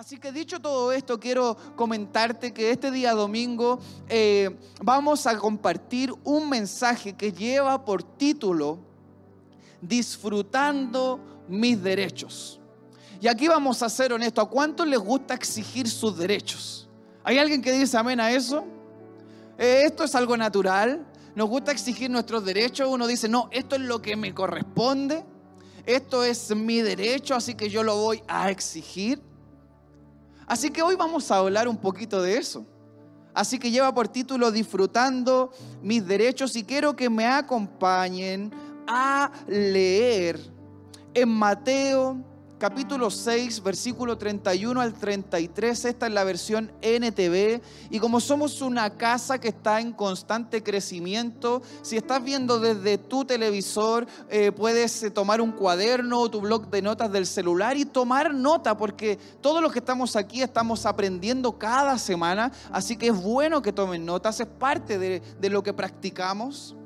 Así que dicho todo esto, quiero comentarte que este día domingo eh, vamos a compartir un mensaje que lleva por título Disfrutando mis derechos. Y aquí vamos a ser honestos, ¿a cuántos les gusta exigir sus derechos? ¿Hay alguien que dice amén a eso? Eh, esto es algo natural, nos gusta exigir nuestros derechos, uno dice, no, esto es lo que me corresponde, esto es mi derecho, así que yo lo voy a exigir. Así que hoy vamos a hablar un poquito de eso. Así que lleva por título Disfrutando mis derechos y quiero que me acompañen a leer en Mateo capítulo 6, versículo 31 al 33. Esta es la versión NTV. Y como somos una casa que está en constante crecimiento, si estás viendo desde tu televisor, eh, puedes eh, tomar un cuaderno o tu blog de notas del celular y tomar nota, porque todos los que estamos aquí estamos aprendiendo cada semana. Así que es bueno que tomen notas, es parte de, de lo que practicamos.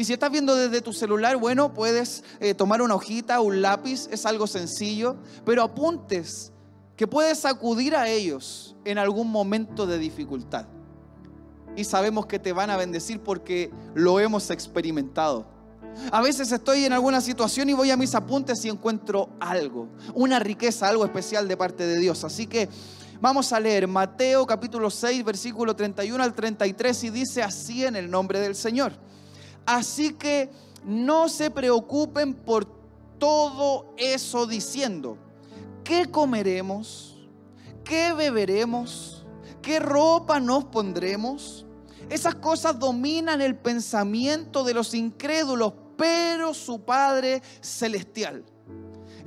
Y si estás viendo desde tu celular, bueno, puedes eh, tomar una hojita, un lápiz, es algo sencillo, pero apuntes que puedes acudir a ellos en algún momento de dificultad. Y sabemos que te van a bendecir porque lo hemos experimentado. A veces estoy en alguna situación y voy a mis apuntes y encuentro algo, una riqueza, algo especial de parte de Dios. Así que vamos a leer Mateo capítulo 6, versículo 31 al 33 y dice así en el nombre del Señor. Así que no se preocupen por todo eso diciendo, ¿qué comeremos? ¿Qué beberemos? ¿Qué ropa nos pondremos? Esas cosas dominan el pensamiento de los incrédulos, pero su Padre Celestial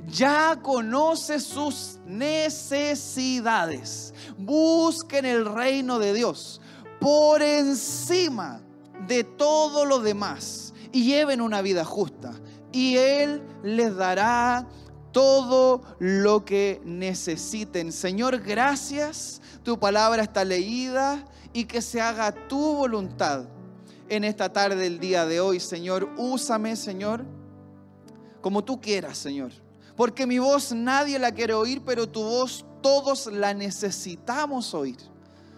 ya conoce sus necesidades. Busquen el reino de Dios por encima de todo lo demás y lleven una vida justa. Y Él les dará todo lo que necesiten. Señor, gracias. Tu palabra está leída y que se haga tu voluntad en esta tarde, el día de hoy. Señor, úsame, Señor, como tú quieras, Señor. Porque mi voz nadie la quiere oír, pero tu voz todos la necesitamos oír.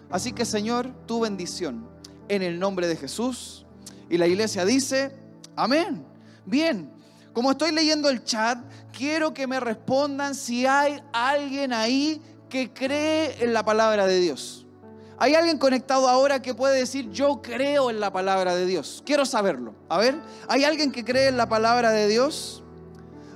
Así que, Señor, tu bendición en el nombre de Jesús. Y la iglesia dice, amén. Bien, como estoy leyendo el chat, quiero que me respondan si hay alguien ahí que cree en la palabra de Dios. ¿Hay alguien conectado ahora que puede decir, yo creo en la palabra de Dios? Quiero saberlo. A ver, ¿hay alguien que cree en la palabra de Dios?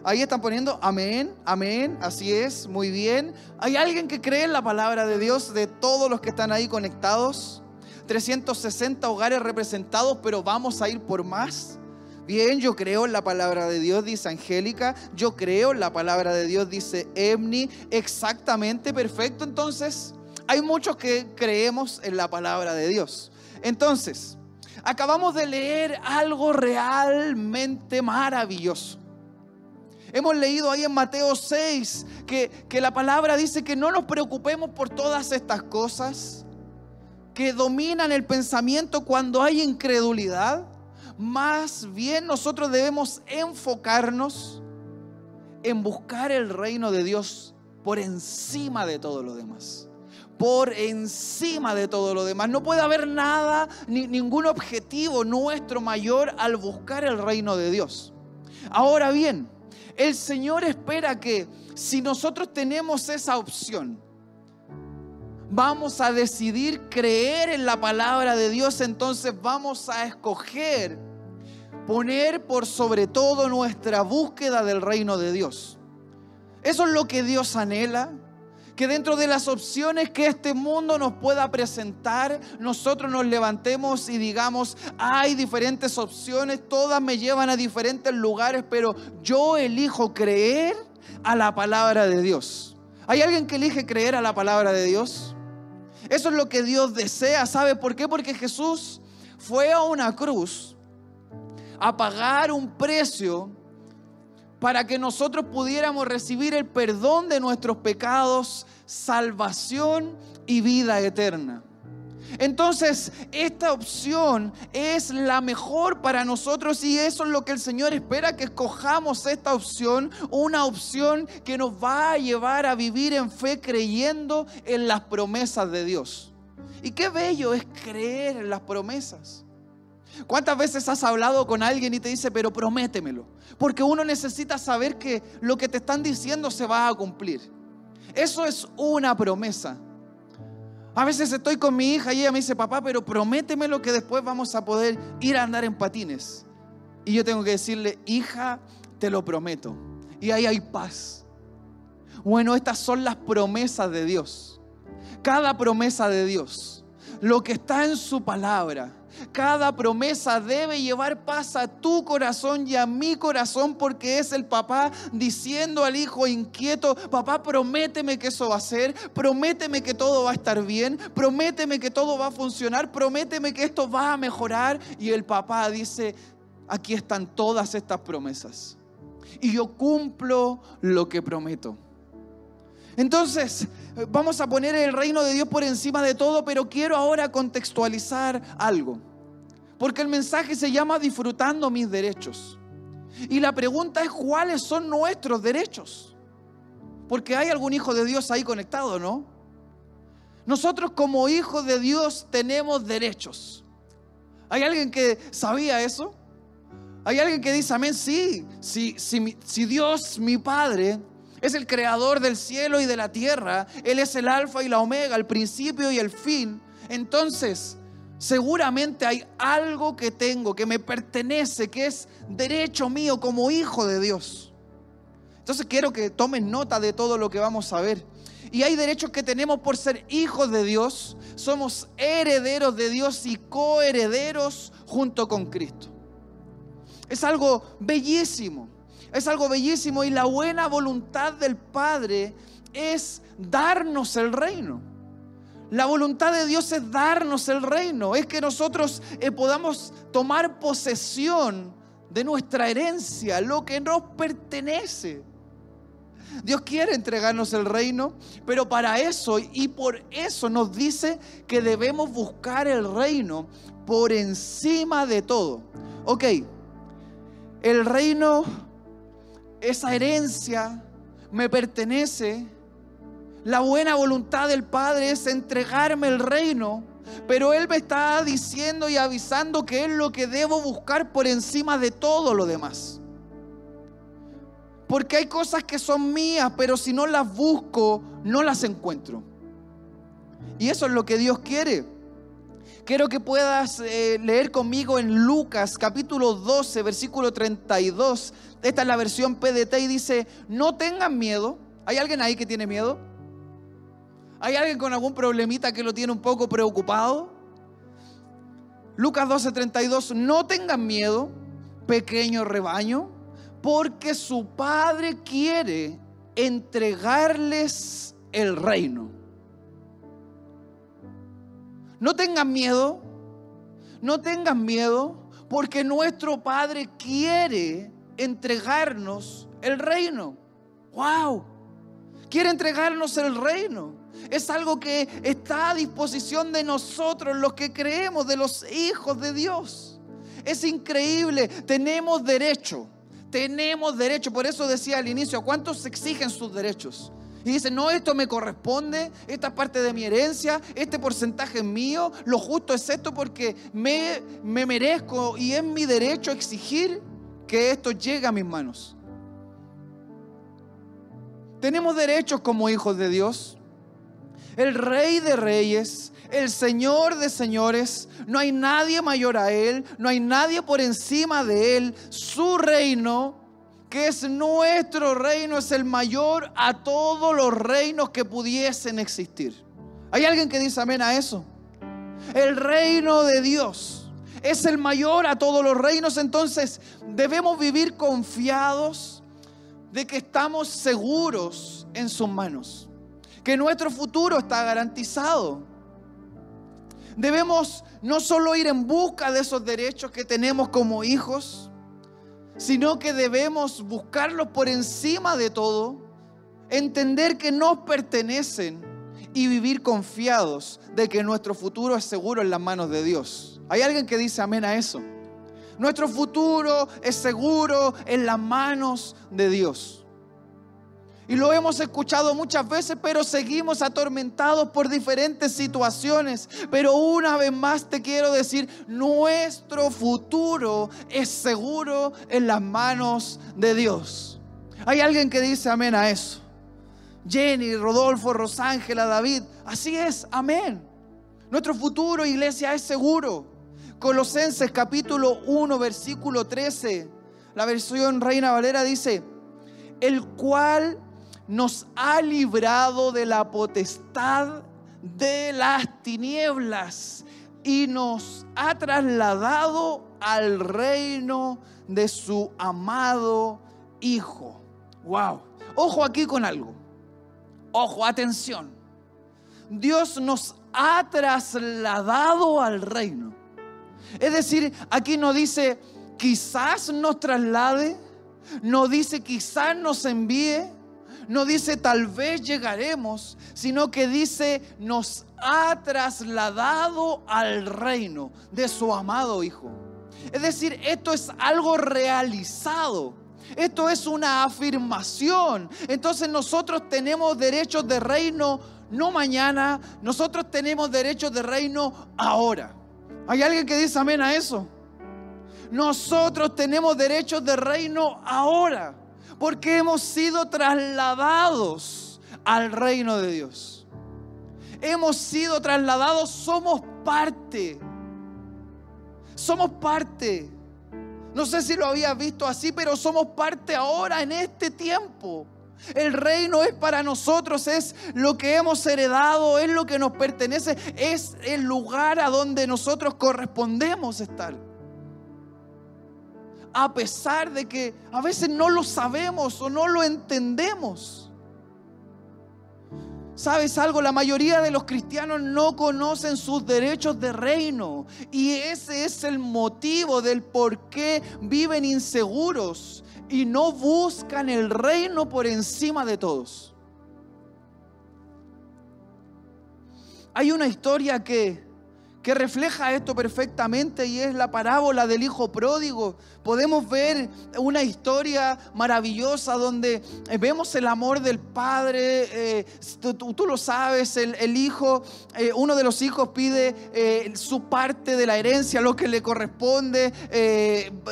Ahí están poniendo, amén, amén, así es, muy bien. ¿Hay alguien que cree en la palabra de Dios de todos los que están ahí conectados? 360 hogares representados, pero vamos a ir por más. Bien, yo creo en la palabra de Dios, dice Angélica. Yo creo en la palabra de Dios, dice Emni. Exactamente, perfecto. Entonces, hay muchos que creemos en la palabra de Dios. Entonces, acabamos de leer algo realmente maravilloso. Hemos leído ahí en Mateo 6 que, que la palabra dice que no nos preocupemos por todas estas cosas que dominan el pensamiento cuando hay incredulidad. Más bien nosotros debemos enfocarnos en buscar el reino de Dios por encima de todo lo demás. Por encima de todo lo demás. No puede haber nada, ni ningún objetivo nuestro mayor al buscar el reino de Dios. Ahora bien, el Señor espera que si nosotros tenemos esa opción, vamos a decidir creer en la palabra de Dios, entonces vamos a escoger poner por sobre todo nuestra búsqueda del reino de Dios. Eso es lo que Dios anhela. Que dentro de las opciones que este mundo nos pueda presentar, nosotros nos levantemos y digamos, hay diferentes opciones, todas me llevan a diferentes lugares, pero yo elijo creer a la palabra de Dios. ¿Hay alguien que elige creer a la palabra de Dios? Eso es lo que Dios desea. ¿Sabe por qué? Porque Jesús fue a una cruz a pagar un precio para que nosotros pudiéramos recibir el perdón de nuestros pecados, salvación y vida eterna. Entonces, esta opción es la mejor para nosotros y eso es lo que el Señor espera, que escojamos esta opción, una opción que nos va a llevar a vivir en fe creyendo en las promesas de Dios. Y qué bello es creer en las promesas. ¿Cuántas veces has hablado con alguien y te dice, pero prométemelo? Porque uno necesita saber que lo que te están diciendo se va a cumplir. Eso es una promesa. A veces estoy con mi hija y ella me dice, papá, pero prométemelo que después vamos a poder ir a andar en patines. Y yo tengo que decirle, hija, te lo prometo. Y ahí hay paz. Bueno, estas son las promesas de Dios. Cada promesa de Dios, lo que está en su palabra, cada promesa debe llevar paz a tu corazón y a mi corazón porque es el papá diciendo al hijo inquieto, papá, prométeme que eso va a ser, prométeme que todo va a estar bien, prométeme que todo va a funcionar, prométeme que esto va a mejorar. Y el papá dice, aquí están todas estas promesas. Y yo cumplo lo que prometo. Entonces, vamos a poner el reino de Dios por encima de todo, pero quiero ahora contextualizar algo. Porque el mensaje se llama disfrutando mis derechos. Y la pregunta es cuáles son nuestros derechos. Porque hay algún hijo de Dios ahí conectado, ¿no? Nosotros como hijos de Dios tenemos derechos. ¿Hay alguien que sabía eso? ¿Hay alguien que dice, amén? Sí, si, si, si Dios, mi Padre, es el creador del cielo y de la tierra. Él es el alfa y la omega, el principio y el fin. Entonces, seguramente hay algo que tengo, que me pertenece, que es derecho mío como hijo de Dios. Entonces quiero que tomen nota de todo lo que vamos a ver. Y hay derechos que tenemos por ser hijos de Dios. Somos herederos de Dios y coherederos junto con Cristo. Es algo bellísimo. Es algo bellísimo y la buena voluntad del Padre es darnos el reino. La voluntad de Dios es darnos el reino, es que nosotros eh, podamos tomar posesión de nuestra herencia, lo que nos pertenece. Dios quiere entregarnos el reino, pero para eso y por eso nos dice que debemos buscar el reino por encima de todo. Ok, el reino esa herencia me pertenece. La buena voluntad del Padre es entregarme el reino, pero Él me está diciendo y avisando que es lo que debo buscar por encima de todo lo demás. Porque hay cosas que son mías, pero si no las busco, no las encuentro. Y eso es lo que Dios quiere. Quiero que puedas eh, leer conmigo en Lucas capítulo 12, versículo 32. Esta es la versión PDT y dice, no tengan miedo. ¿Hay alguien ahí que tiene miedo? ¿Hay alguien con algún problemita que lo tiene un poco preocupado? Lucas 12, 32, no tengan miedo, pequeño rebaño, porque su Padre quiere entregarles el reino. No tengan miedo, no tengan miedo, porque nuestro Padre quiere entregarnos el reino. ¡Wow! Quiere entregarnos el reino. Es algo que está a disposición de nosotros, los que creemos, de los hijos de Dios. Es increíble, tenemos derecho, tenemos derecho. Por eso decía al inicio, ¿cuántos exigen sus derechos? Y dice, no, esto me corresponde, esta es parte de mi herencia, este porcentaje es mío, lo justo es esto porque me, me merezco y es mi derecho exigir que esto llegue a mis manos. Tenemos derechos como hijos de Dios. El rey de reyes, el señor de señores, no hay nadie mayor a él, no hay nadie por encima de él. Su reino que es nuestro reino, es el mayor a todos los reinos que pudiesen existir. ¿Hay alguien que dice amén a eso? El reino de Dios es el mayor a todos los reinos, entonces debemos vivir confiados de que estamos seguros en sus manos, que nuestro futuro está garantizado. Debemos no solo ir en busca de esos derechos que tenemos como hijos, sino que debemos buscarlos por encima de todo, entender que nos pertenecen y vivir confiados de que nuestro futuro es seguro en las manos de Dios. ¿Hay alguien que dice amén a eso? Nuestro futuro es seguro en las manos de Dios. Y lo hemos escuchado muchas veces, pero seguimos atormentados por diferentes situaciones. Pero una vez más te quiero decir, nuestro futuro es seguro en las manos de Dios. Hay alguien que dice amén a eso. Jenny, Rodolfo, Rosángela, David. Así es, amén. Nuestro futuro, iglesia, es seguro. Colosenses capítulo 1, versículo 13. La versión Reina Valera dice, el cual nos ha librado de la potestad de las tinieblas y nos ha trasladado al reino de su amado Hijo. Wow. Ojo aquí con algo. Ojo, atención. Dios nos ha trasladado al reino. Es decir, aquí no dice quizás nos traslade, no dice quizás nos envíe, no dice tal vez llegaremos, sino que dice nos ha trasladado al reino de su amado Hijo. Es decir, esto es algo realizado. Esto es una afirmación. Entonces nosotros tenemos derechos de reino no mañana, nosotros tenemos derechos de reino ahora. ¿Hay alguien que dice amén a eso? Nosotros tenemos derechos de reino ahora porque hemos sido trasladados al reino de Dios. Hemos sido trasladados, somos parte. Somos parte. No sé si lo habías visto así, pero somos parte ahora en este tiempo. El reino es para nosotros, es lo que hemos heredado, es lo que nos pertenece, es el lugar a donde nosotros correspondemos estar a pesar de que a veces no lo sabemos o no lo entendemos. ¿Sabes algo? La mayoría de los cristianos no conocen sus derechos de reino y ese es el motivo del por qué viven inseguros y no buscan el reino por encima de todos. Hay una historia que que refleja esto perfectamente y es la parábola del hijo pródigo. Podemos ver una historia maravillosa donde eh, vemos el amor del padre, eh, tú, lo sabes, el, hijo, eh, uno de los hijos pide su parte de la herencia, lo que le corresponde,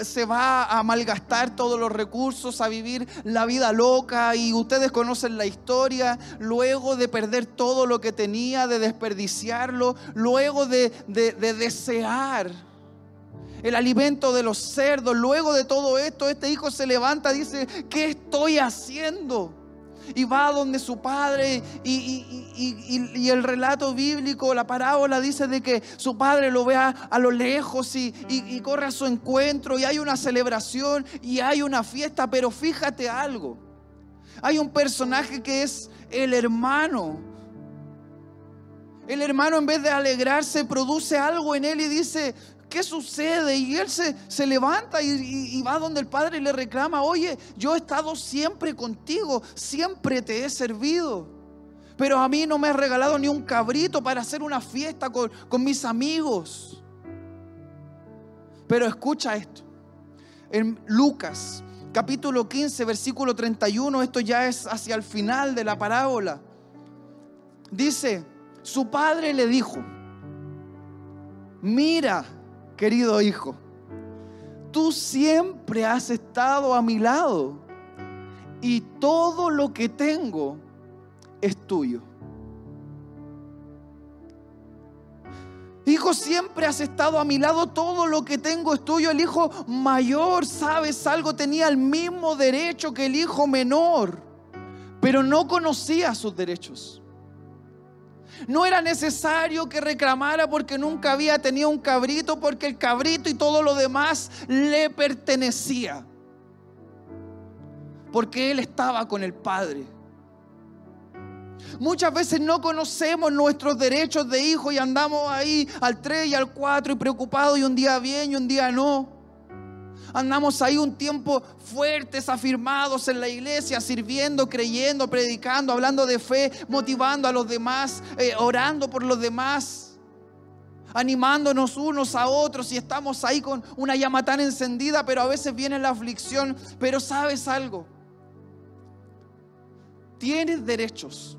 se va a malgastar todos los recursos, a vivir la vida loca y ustedes conocen la historia, luego de perder todo lo que tenía, de desperdiciarlo, luego de de, desear el alimento de los cerdos. Luego de todo esto, este hijo se levanta y dice, ¿qué estoy haciendo? Y va donde su padre y, el relato bíblico, la parábola dice de que su padre lo vea a lo lejos y, y corre a su encuentro y hay una celebración y hay una fiesta, pero fíjate algo, hay un personaje que es el hermano el hermano en vez de alegrarse produce algo en él y dice, ¿qué sucede? Y él se, se levanta y, va donde el padre y le reclama, oye, yo he estado siempre contigo, siempre te he servido. Pero a mí no me has regalado ni un cabrito para hacer una fiesta con, con mis amigos. Pero escucha esto. En Lucas capítulo 15, versículo 31, esto ya es hacia el final de la parábola. Dice, su padre le dijo, mira, querido hijo, tú siempre has estado a mi lado y todo lo que tengo es tuyo. Hijo, siempre has estado a mi lado, todo lo que tengo es tuyo. El hijo mayor, sabes algo, tenía el mismo derecho que el hijo menor, pero no conocía sus derechos. No era necesario que reclamara porque nunca había tenido un cabrito, porque el cabrito y todo lo demás le pertenecía. Porque él estaba con el Padre. Muchas veces no conocemos nuestros derechos de hijo y andamos ahí al 3 y al 4 y preocupados y un día bien y un día no. Andamos ahí un tiempo fuertes, afirmados en la iglesia, sirviendo, creyendo, predicando, hablando de fe, motivando a los demás, eh, orando por los demás, animándonos unos a otros. Y estamos ahí con una llama tan encendida, pero a veces viene la aflicción. Pero sabes algo, tienes derechos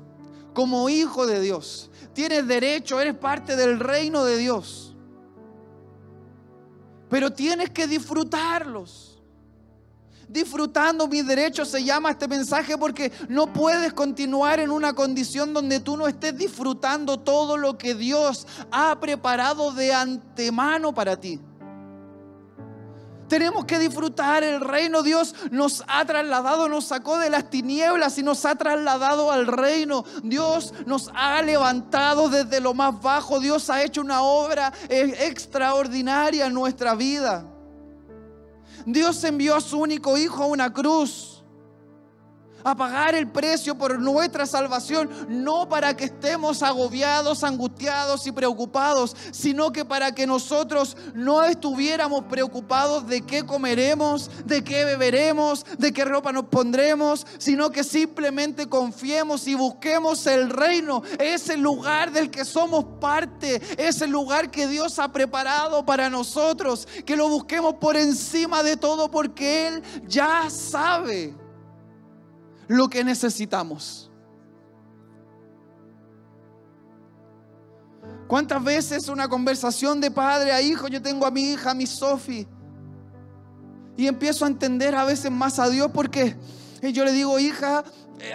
como hijo de Dios, tienes derecho, eres parte del reino de Dios pero tienes que disfrutarlos. Disfrutando mis derechos se llama este mensaje porque no puedes continuar en una condición donde tú no estés disfrutando todo lo que Dios ha preparado de antemano para ti. Tenemos que disfrutar el reino. Dios nos ha trasladado, nos sacó de las tinieblas y nos ha trasladado al reino. Dios nos ha levantado desde lo más bajo. Dios ha hecho una obra eh, extraordinaria en nuestra vida. Dios envió a su único hijo a una cruz a pagar el precio por nuestra salvación, no para que estemos agobiados, angustiados y preocupados, sino que para que nosotros no estuviéramos preocupados de qué comeremos, de qué beberemos, de qué ropa nos pondremos, sino que simplemente confiemos y busquemos el reino, ese lugar del que somos parte, ese lugar que Dios ha preparado para nosotros, que lo busquemos por encima de todo porque Él ya sabe lo que necesitamos. ¿Cuántas veces una conversación de padre a hijo? Yo tengo a mi hija, a mi Sofi, y empiezo a entender a veces más a Dios porque yo le digo, hija,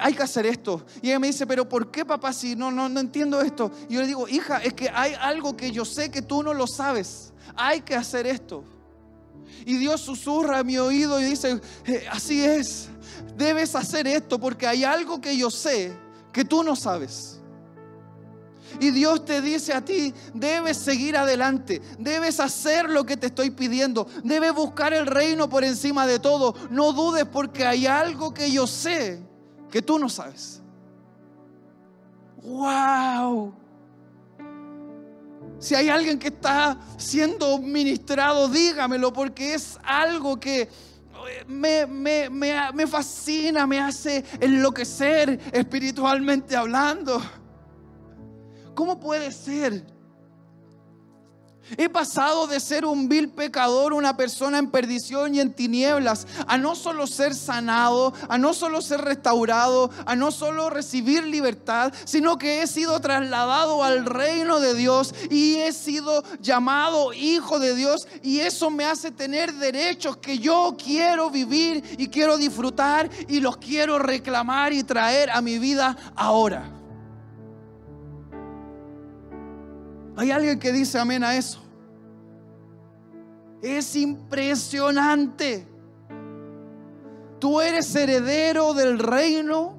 hay que hacer esto. Y ella me dice, pero ¿por qué papá si no, no, no entiendo esto? Y yo le digo, hija, es que hay algo que yo sé que tú no lo sabes. Hay que hacer esto. Y Dios susurra a mi oído y dice, eh, así es debes hacer esto porque hay algo que yo sé que tú no sabes. Y Dios te dice a ti, debes seguir adelante, debes hacer lo que te estoy pidiendo, debes buscar el reino por encima de todo. No dudes porque hay algo que yo sé que tú no sabes. ¡Wow! Si hay alguien que está siendo ministrado, dígamelo porque es algo que me, me, me, fascina, me hace enloquecer espiritualmente hablando. ¿Cómo puede ser He pasado de ser un vil pecador, una persona en perdición y en tinieblas, a no solo ser sanado, a no solo ser restaurado, a no solo recibir libertad, sino que he sido trasladado al reino de Dios y he sido llamado hijo de Dios y eso me hace tener derechos que yo quiero vivir y quiero disfrutar y los quiero reclamar y traer a mi vida ahora. ¿Hay alguien que dice amén a eso? Es impresionante. Tú eres heredero del reino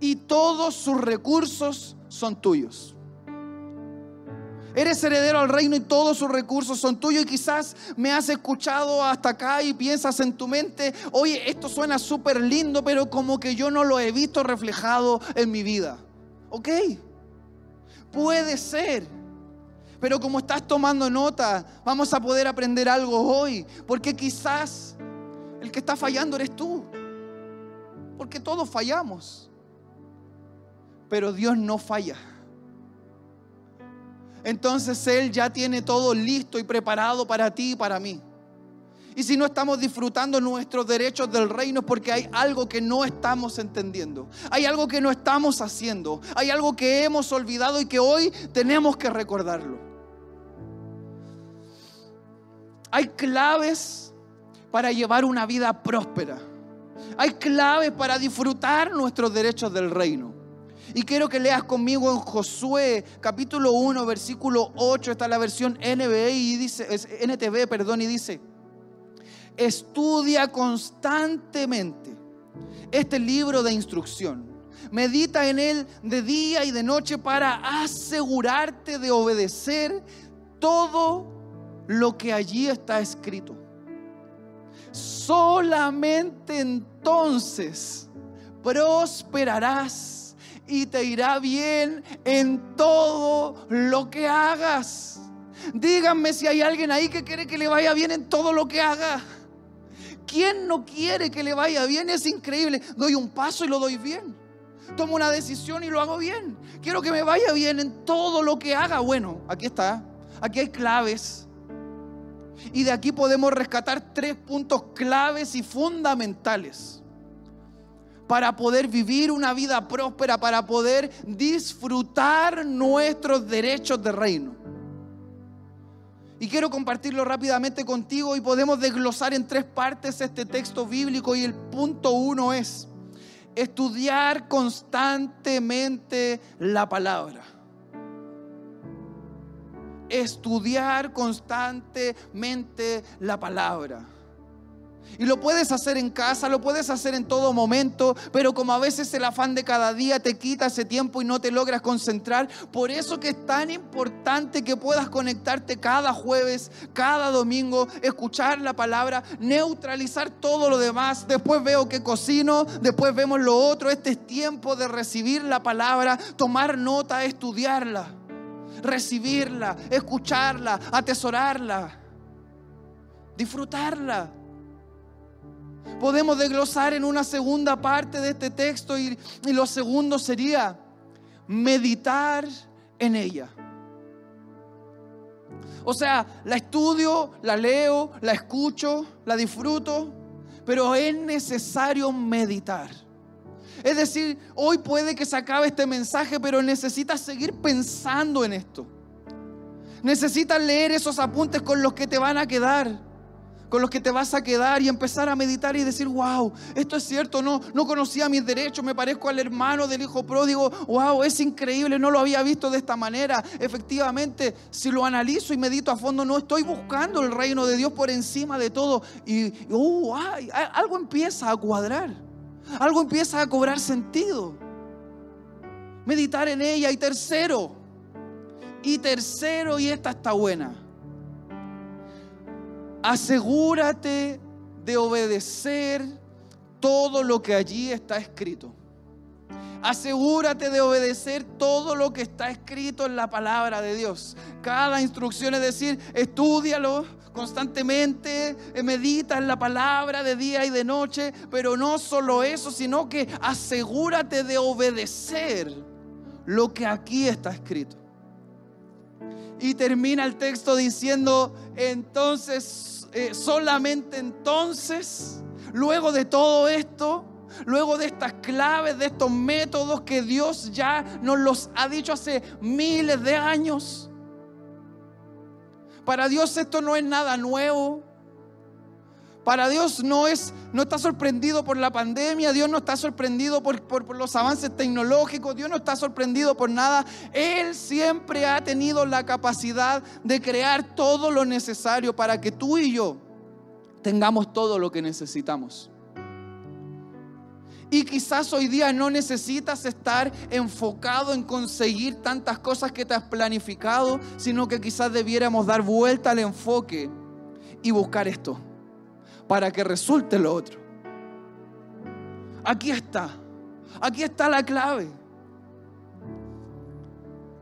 y todos sus recursos son tuyos. Eres heredero al reino y todos sus recursos son tuyos. Y quizás me has escuchado hasta acá y piensas en tu mente, oye, esto suena súper lindo, pero como que yo no lo he visto reflejado en mi vida. ¿Ok? Puede ser. Pero como estás tomando nota, vamos a poder aprender algo hoy. Porque quizás el que está fallando eres tú. Porque todos fallamos. Pero Dios no falla. Entonces Él ya tiene todo listo y preparado para ti y para mí. Y si no estamos disfrutando nuestros derechos del reino es porque hay algo que no estamos entendiendo. Hay algo que no estamos haciendo. Hay algo que hemos olvidado y que hoy tenemos que recordarlo. Hay claves para llevar una vida próspera. Hay claves para disfrutar nuestros derechos del reino. Y quiero que leas conmigo en Josué capítulo 1 versículo 8, está la versión NBI y dice NTV, perdón, y dice: Estudia constantemente este libro de instrucción. Medita en él de día y de noche para asegurarte de obedecer todo lo que allí está escrito. Solamente entonces prosperarás y te irá bien en todo lo que hagas. Díganme si hay alguien ahí que quiere que le vaya bien en todo lo que haga. ¿Quién no quiere que le vaya bien? Es increíble. Doy un paso y lo doy bien. Tomo una decisión y lo hago bien. Quiero que me vaya bien en todo lo que haga. Bueno, aquí está. Aquí hay claves. Y de aquí podemos rescatar tres puntos claves y fundamentales para poder vivir una vida próspera, para poder disfrutar nuestros derechos de reino. Y quiero compartirlo rápidamente contigo y podemos desglosar en tres partes este texto bíblico y el punto uno es estudiar constantemente la palabra estudiar constantemente la palabra. Y lo puedes hacer en casa, lo puedes hacer en todo momento, pero como a veces el afán de cada día te quita ese tiempo y no te logras concentrar, por eso que es tan importante que puedas conectarte cada jueves, cada domingo, escuchar la palabra, neutralizar todo lo demás. Después veo que cocino, después vemos lo otro. Este es tiempo de recibir la palabra, tomar nota, estudiarla recibirla, escucharla, atesorarla, disfrutarla. Podemos desglosar en una segunda parte de este texto y, y lo segundo sería meditar en ella. O sea, la estudio, la leo, la escucho, la disfruto, pero es necesario meditar. Es decir, hoy puede que se acabe este mensaje, pero necesitas seguir pensando en esto. Necesitas leer esos apuntes con los que te van a quedar, con los que te vas a quedar y empezar a meditar y decir, wow, esto es cierto, no, no conocía mis derechos, me parezco al hermano del hijo pródigo, wow, es increíble, no lo había visto de esta manera. Efectivamente, si lo analizo y medito a fondo, no estoy buscando el reino de Dios por encima de todo y, uh, algo empieza a cuadrar algo empieza a cobrar sentido. Meditar en ella. Y tercero, y tercero, y esta está buena. Asegúrate de obedecer todo lo que allí está escrito. Asegúrate de obedecer todo lo que está escrito en la palabra de Dios. Cada instrucción es decir, estudialo, constantemente, eh, medita en la palabra de día y de noche, pero no solo eso, sino que asegúrate de obedecer lo que aquí está escrito. Y termina el texto diciendo, entonces, eh, solamente entonces, luego de todo esto, luego de estas claves, de estos métodos que Dios ya nos los ha dicho hace miles de años, para Dios esto no es nada nuevo. Para Dios no es, no está sorprendido por la pandemia, Dios no está sorprendido por, por, los avances tecnológicos, Dios no está sorprendido por nada. Él siempre ha tenido la capacidad de crear todo lo necesario para que tú y yo tengamos todo lo que necesitamos. Y quizás hoy día no necesitas estar enfocado en conseguir tantas cosas que te has planificado, sino que quizás debiéramos dar vuelta al enfoque y buscar esto para que resulte lo otro. Aquí está, aquí está la clave.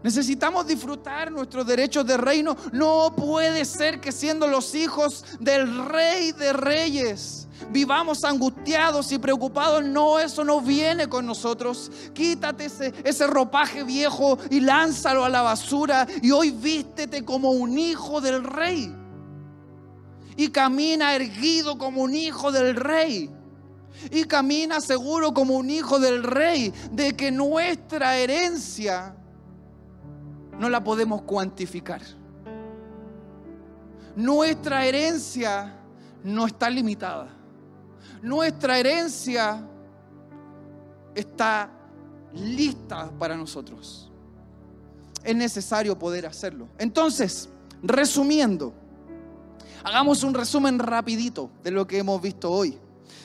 Necesitamos disfrutar nuestros derechos de reino. No puede ser que siendo los hijos del rey de reyes, vivamos angustiados y preocupados. No, eso no viene con nosotros. Quítate ese, ropaje viejo y lánzalo a la basura. Y hoy vístete como un hijo del rey. Y camina erguido como un hijo del rey. Y camina seguro como un hijo del rey de que nuestra herencia no la podemos cuantificar. Nuestra herencia no está limitada nuestra herencia está lista para nosotros. Es necesario poder hacerlo. Entonces, resumiendo, hagamos un resumen rapidito de lo que hemos visto hoy.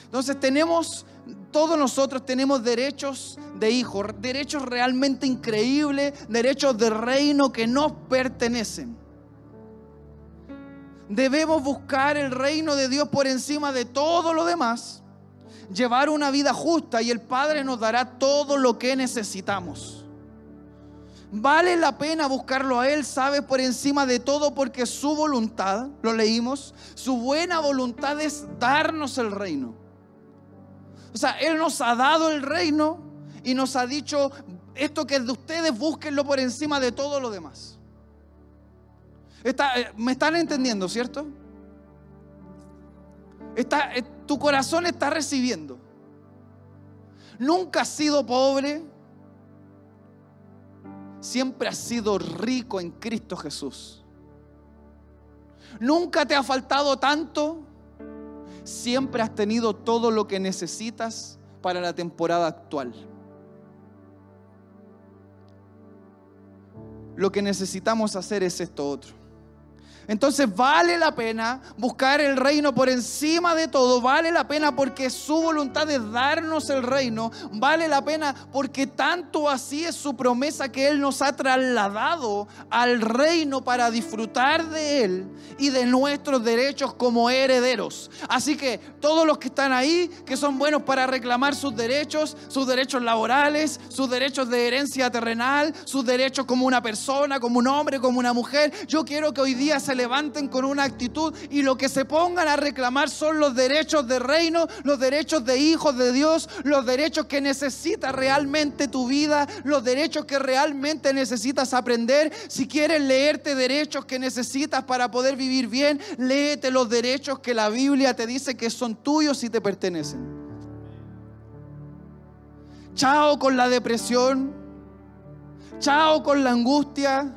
Entonces tenemos, todos nosotros tenemos derechos de hijos, derechos realmente increíbles, derechos de reino que nos pertenecen. Debemos buscar el reino de Dios por encima de todo lo demás, llevar una vida justa y el Padre nos dará todo lo que necesitamos. Vale la pena buscarlo a Él, ¿sabes? Por encima de todo, porque su voluntad, lo leímos, su buena voluntad es darnos el reino. O sea, Él nos ha dado el reino y nos ha dicho, esto que es de ustedes, búsquenlo por encima de todo lo demás. Eh, ¿Me están entendiendo, cierto? Está, eh, tu corazón está recibiendo. Nunca has sido pobre, siempre has sido rico en Cristo Jesús. Nunca te ha faltado tanto, siempre has tenido todo lo que necesitas para la temporada actual. Lo que necesitamos hacer es esto otro. Entonces vale la pena buscar el reino por encima de todo, vale la pena porque su voluntad es darnos el reino, vale la pena porque tanto así es su promesa que Él nos ha trasladado al reino para disfrutar de Él y de nuestros derechos como herederos. Así que todos los que están ahí, que son buenos para reclamar sus derechos, sus derechos laborales, sus derechos de herencia terrenal, sus derechos como una persona, como un hombre, como una mujer, yo quiero que hoy día se levanten con una actitud y lo que se pongan a reclamar son los derechos de reino, los derechos de hijos de Dios, los derechos que necesita realmente tu vida, los derechos que realmente necesitas aprender. Si quieres leerte derechos que necesitas para poder vivir bien, léete los derechos que la Biblia te dice que son tuyos y te pertenecen. Chao con la depresión. Chao con la angustia.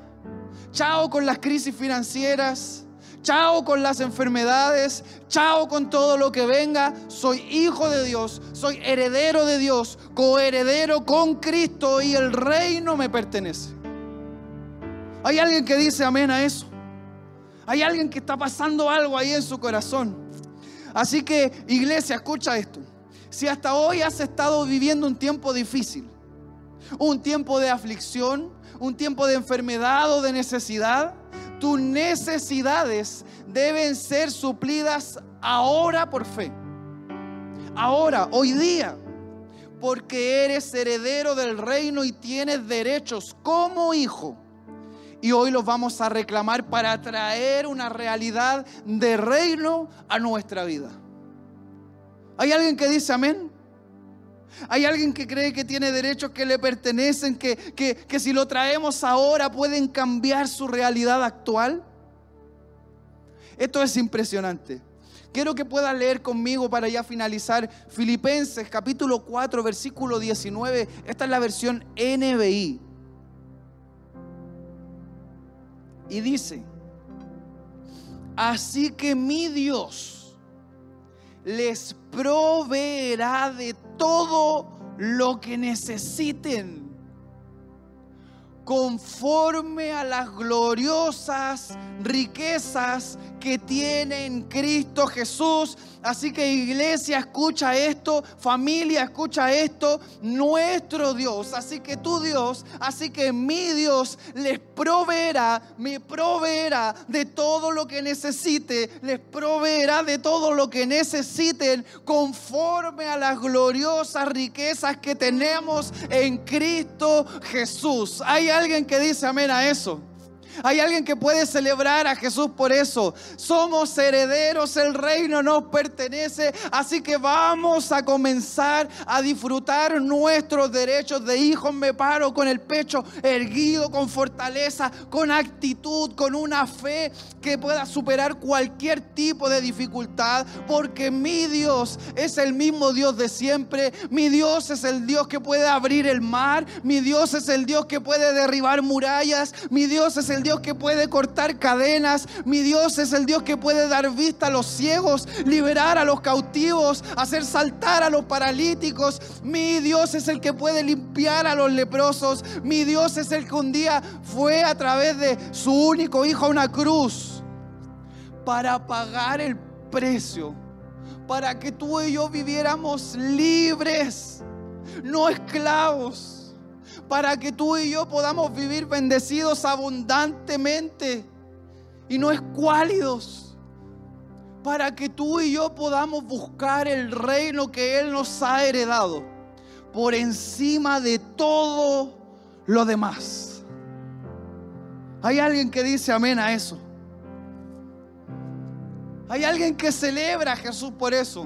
Chao con las crisis financieras. Chao con las enfermedades. Chao con todo lo que venga. Soy hijo de Dios. Soy heredero de Dios. Coheredero con Cristo y el reino me pertenece. Hay alguien que dice amén a eso. Hay alguien que está pasando algo ahí en su corazón. Así que, iglesia, escucha esto. Si hasta hoy has estado viviendo un tiempo difícil, un tiempo de aflicción, un tiempo de enfermedad o de necesidad, tus necesidades deben ser suplidas ahora por fe. Ahora, hoy día, porque eres heredero del reino y tienes derechos como hijo. Y hoy los vamos a reclamar para traer una realidad de reino a nuestra vida. ¿Hay alguien que dice amén? Hay alguien que cree que tiene derechos que le pertenecen, que, que, si lo traemos ahora pueden cambiar su realidad actual. Esto es impresionante. Quiero que pueda leer conmigo para ya finalizar Filipenses capítulo 4 versículo 19. Esta es la versión NBI. Y dice, así que mi Dios les proveerá de todo lo que necesiten conforme a las gloriosas riquezas que tiene en Cristo Jesús. Así que iglesia, escucha esto, familia, escucha esto, nuestro Dios, así que tu Dios, así que mi Dios les proveerá, me proveerá de todo lo que necesite, les proveerá de todo lo que necesiten conforme a las gloriosas riquezas que tenemos en Cristo Jesús. Hay alguien que dice amén a eso. Hay alguien que puede celebrar a Jesús por eso. Somos herederos, el reino nos pertenece, así que vamos a comenzar a disfrutar nuestros derechos de hijos. Me paro con el pecho erguido, con fortaleza, con actitud, con una fe que pueda superar cualquier tipo de dificultad, porque mi Dios es el mismo Dios de siempre. Mi Dios es el Dios que puede abrir el mar. Mi Dios es el Dios que puede derribar murallas. Mi Dios es el Dios que puede cortar cadenas. Mi Dios es el Dios que puede dar vista a los ciegos, liberar a los cautivos, hacer saltar a los paralíticos. Mi Dios es el que puede limpiar a los leprosos. Mi Dios es el que un día fue a través de su único hijo a una cruz para pagar el precio, para que tú y yo viviéramos libres, no esclavos para que tú y yo podamos vivir bendecidos abundantemente y no escuálidos. Para que tú y yo podamos buscar el reino que Él nos ha heredado por encima de todo lo demás. Hay alguien que dice amén a eso. Hay alguien que celebra a Jesús por eso.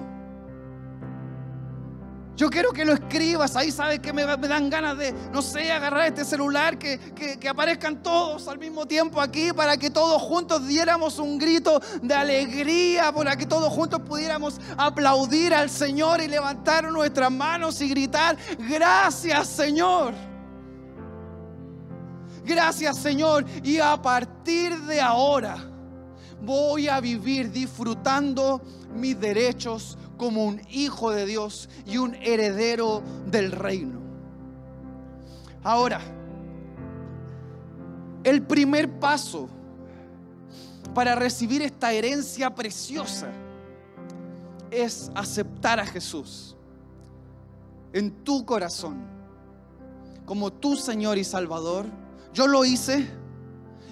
Yo quiero que lo escribas, ahí sabes que me, dan ganas de, no sé, agarrar este celular, que, que, aparezcan todos al mismo tiempo aquí, para que todos juntos diéramos un grito de alegría, para que todos juntos pudiéramos aplaudir al Señor y levantar nuestras manos y gritar, gracias Señor. Gracias Señor. Y a partir de ahora voy a vivir disfrutando mis derechos como un hijo de Dios y un heredero del reino. Ahora, el primer paso para recibir esta herencia preciosa es aceptar a Jesús en tu corazón como tu Señor y Salvador. Yo lo hice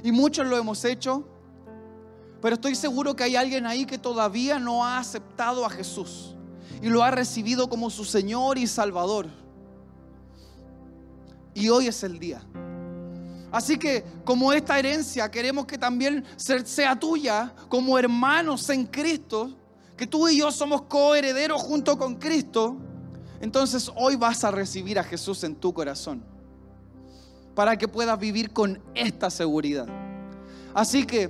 y muchos lo hemos hecho. Pero estoy seguro que hay alguien ahí que todavía no ha aceptado a Jesús y lo ha recibido como su Señor y Salvador. Y hoy es el día. Así que como esta herencia queremos que también sea tuya como hermanos en Cristo, que tú y yo somos coherederos junto con Cristo, entonces hoy vas a recibir a Jesús en tu corazón para que puedas vivir con esta seguridad. Así que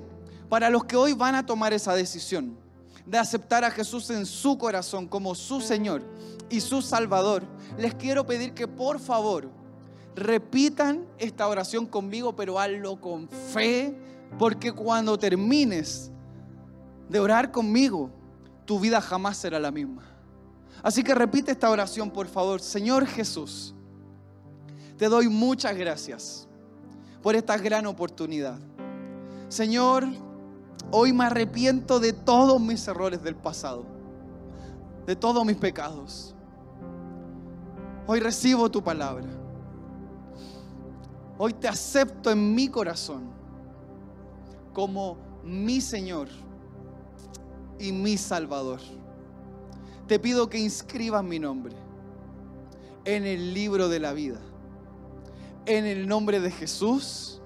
para los que hoy van a tomar esa decisión de aceptar a Jesús en su corazón como su Señor y su Salvador, les quiero pedir que por favor repitan esta oración conmigo, pero hazlo con fe, porque cuando termines de orar conmigo, tu vida jamás será la misma. Así que repite esta oración, por favor. Señor Jesús, te doy muchas gracias por esta gran oportunidad. Señor, Hoy me arrepiento de todos mis errores del pasado, de todos mis pecados. Hoy recibo tu palabra. Hoy te acepto en mi corazón como mi Señor y mi Salvador. Te pido que inscribas mi nombre en el libro de la vida. En el nombre de Jesús.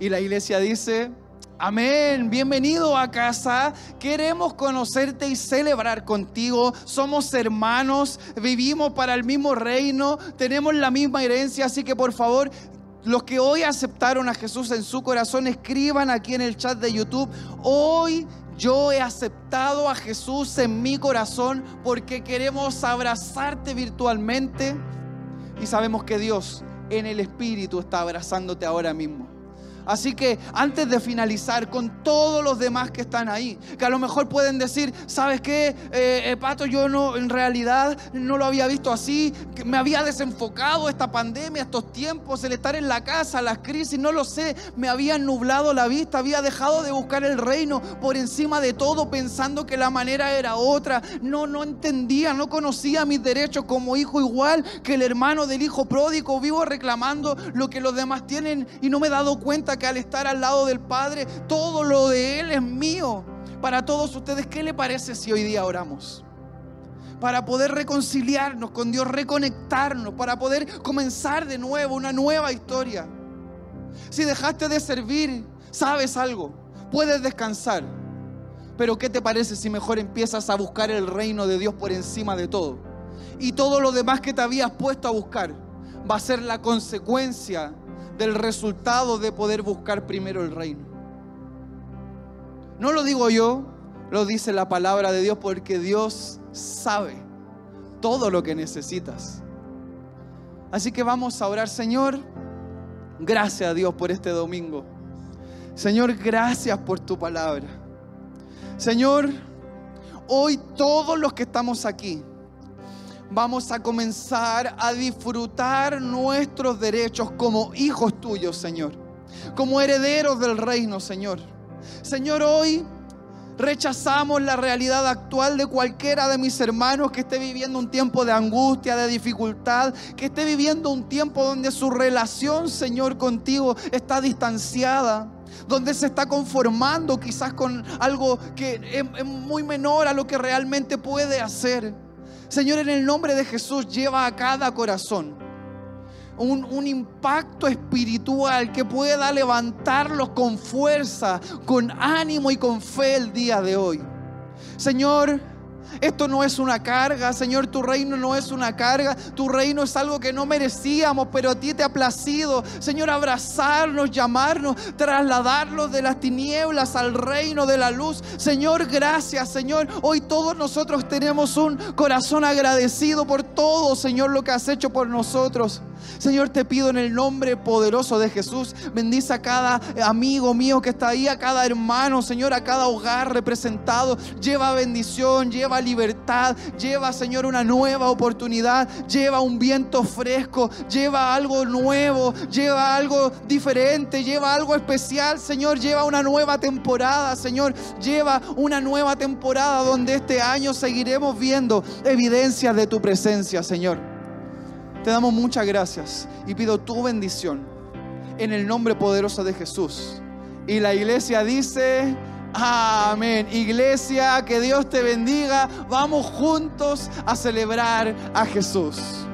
Y la iglesia dice... Amén, bienvenido a casa. Queremos conocerte y celebrar contigo. Somos hermanos, vivimos para el mismo reino, tenemos la misma herencia, así que por favor, los que hoy aceptaron a Jesús en su corazón, escriban aquí en el chat de YouTube, hoy yo he aceptado a Jesús en mi corazón porque queremos abrazarte virtualmente y sabemos que Dios en el Espíritu está abrazándote ahora mismo. Así que antes de finalizar con todos los demás que están ahí, que a lo mejor pueden decir, ¿sabes qué, eh, eh, Pato? Yo no, en realidad no lo había visto así, me había desenfocado esta pandemia, estos tiempos, el estar en la casa, las crisis, no lo sé, me había nublado la vista, había dejado de buscar el reino por encima de todo, pensando que la manera era otra. No, no entendía, no conocía mis derechos como hijo igual que el hermano del hijo pródigo, vivo reclamando lo que los demás tienen y no me he dado cuenta que al estar al lado del Padre, todo lo de Él es mío. Para todos ustedes, ¿qué le parece si hoy día oramos? Para poder reconciliarnos con Dios, reconectarnos, para poder comenzar de nuevo una nueva historia. Si dejaste de servir, sabes algo, puedes descansar. Pero ¿qué te parece si mejor empiezas a buscar el reino de Dios por encima de todo? Y todo lo demás que te habías puesto a buscar va a ser la consecuencia del resultado de poder buscar primero el reino. No lo digo yo, lo dice la palabra de Dios porque Dios sabe todo lo que necesitas. Así que vamos a orar, Señor. Gracias a Dios por este domingo. Señor, gracias por tu palabra. Señor, hoy todos los que estamos aquí, vamos a comenzar a disfrutar nuestros derechos como hijos tuyos, Señor. Como herederos del reino, Señor. Señor, hoy rechazamos la realidad actual de cualquiera de mis hermanos que esté viviendo un tiempo de angustia, de dificultad, que esté viviendo un tiempo donde su relación, Señor, contigo está distanciada donde se está conformando quizás con algo que es, muy menor a lo que realmente puede hacer. Señor, en el nombre de Jesús, lleva a cada corazón un, un impacto espiritual que pueda levantarlos con fuerza, con ánimo y con fe el día de hoy. Señor, esto no es una carga, Señor, tu reino no es una carga, tu reino es algo que no merecíamos, pero a ti te ha placido, Señor, abrazarnos, llamarnos, trasladarnos de las tinieblas al reino de la luz. Señor, gracias, Señor. Hoy todos nosotros tenemos un corazón agradecido por todo, Señor, lo que has hecho por nosotros. Señor, te pido en el nombre poderoso de Jesús, bendice a cada amigo mío que está ahí, a cada hermano, Señor, a cada hogar representado. Lleva bendición, lleva libertad, lleva, Señor, una nueva oportunidad, lleva un viento fresco, lleva algo nuevo, lleva algo diferente, lleva algo especial, Señor, lleva una nueva temporada, Señor, lleva una nueva temporada donde este año seguiremos viendo evidencias de tu presencia, Señor. Te damos muchas gracias y pido tu bendición en el nombre poderoso de Jesús. Y la iglesia dice, amén. Iglesia, que Dios te bendiga. Vamos juntos a celebrar a Jesús.